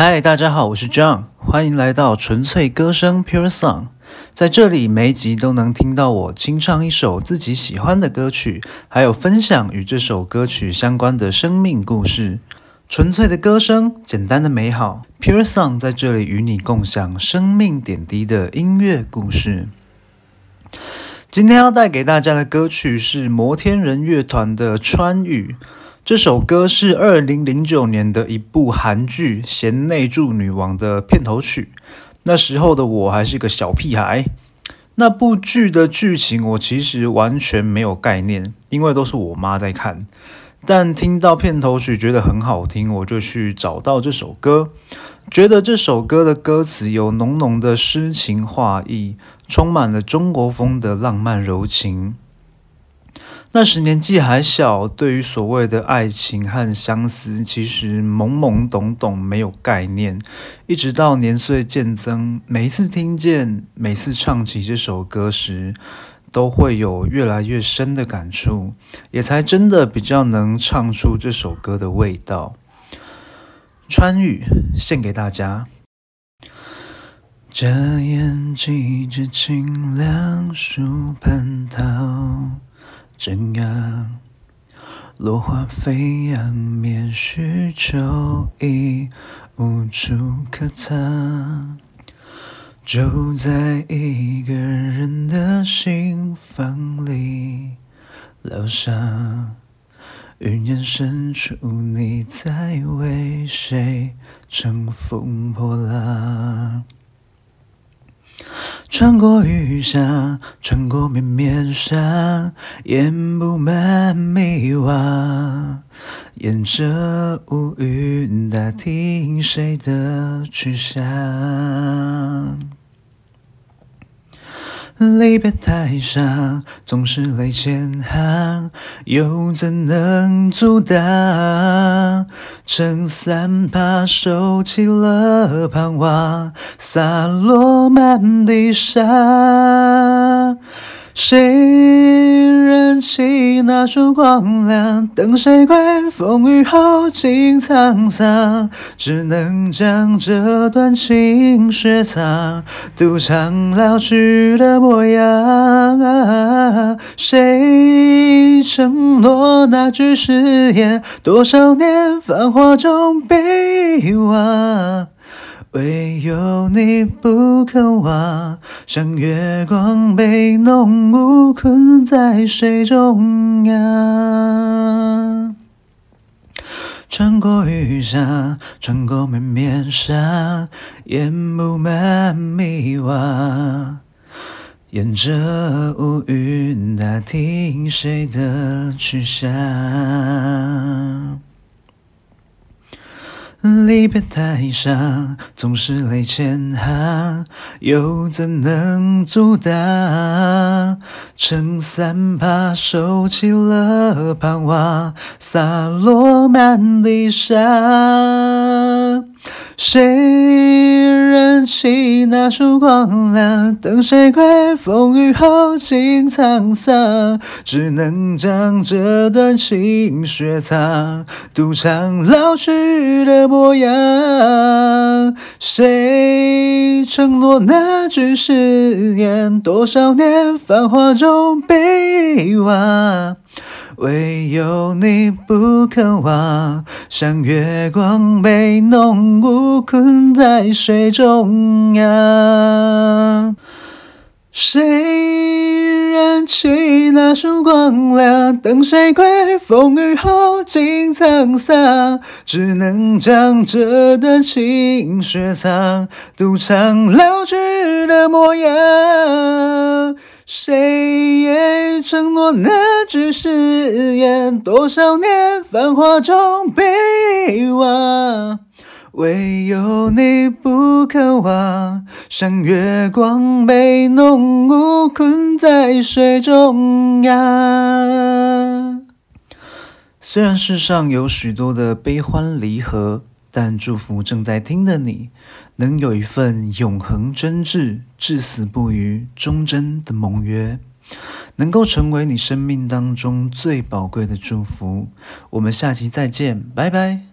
嗨，大家好，我是 John，欢迎来到纯粹歌声 Pure Song。在这里，每一集都能听到我清唱一首自己喜欢的歌曲，还有分享与这首歌曲相关的生命故事。纯粹的歌声，简单的美好，Pure Song 在这里与你共享生命点滴的音乐故事。今天要带给大家的歌曲是摩天人乐团的《川语》。这首歌是二零零九年的一部韩剧《贤内助女王》的片头曲。那时候的我还是个小屁孩，那部剧的剧情我其实完全没有概念，因为都是我妈在看。但听到片头曲觉得很好听，我就去找到这首歌，觉得这首歌的歌词有浓浓的诗情画意，充满了中国风的浪漫柔情。那时年纪还小，对于所谓的爱情和相思，其实懵懵懂懂，没有概念。一直到年岁渐增，每一次听见、每次唱起这首歌时，都会有越来越深的感触，也才真的比较能唱出这首歌的味道。川语献给大家。这眼几只清凉树蟠桃。正阳，落花飞扬，棉絮秋意无处可藏。就在一个人的心房里疗伤，云烟深处，你在为谁乘风破浪？穿过雨巷，穿过绵绵沙，掩布满迷惘，沿着乌云打听谁的去向。离别太伤，总是泪千行，又怎能阻挡？撑伞把收起了盼望，洒落满地上。谁燃起那束光亮？等谁归？风雨后尽沧桑，只能将这段情雪藏，独唱老去的模样。谁承诺那句誓言？多少年繁华中被遗忘。唯有你不渴望，像月光被浓雾困在水中央。穿过雨沙，穿过绵绵沙，烟布满迷惘，沿着乌云打听谁的去向。离别太傻，总是泪千行，又怎能阻挡？撑伞把收起了盼望，洒落满地上。谁燃起那束光亮？等谁归？风雨后尽沧桑，只能将这段情雪藏，独唱老去的模样。谁承诺那句誓言？多少年繁华中被遗忘。唯有你不肯忘，像月光被浓雾困在水中央。谁燃起那束光亮？等谁归？风雨后尽沧桑，只能将这段情雪藏，独唱老去的模样。谁承诺那句誓言？多少年繁华中被遗忘，唯有你不渴望，像月光被浓雾困在水中央。虽然世上有许多的悲欢离合。但祝福正在听的你，能有一份永恒真挚、至死不渝、忠贞的盟约，能够成为你生命当中最宝贵的祝福。我们下期再见，拜拜。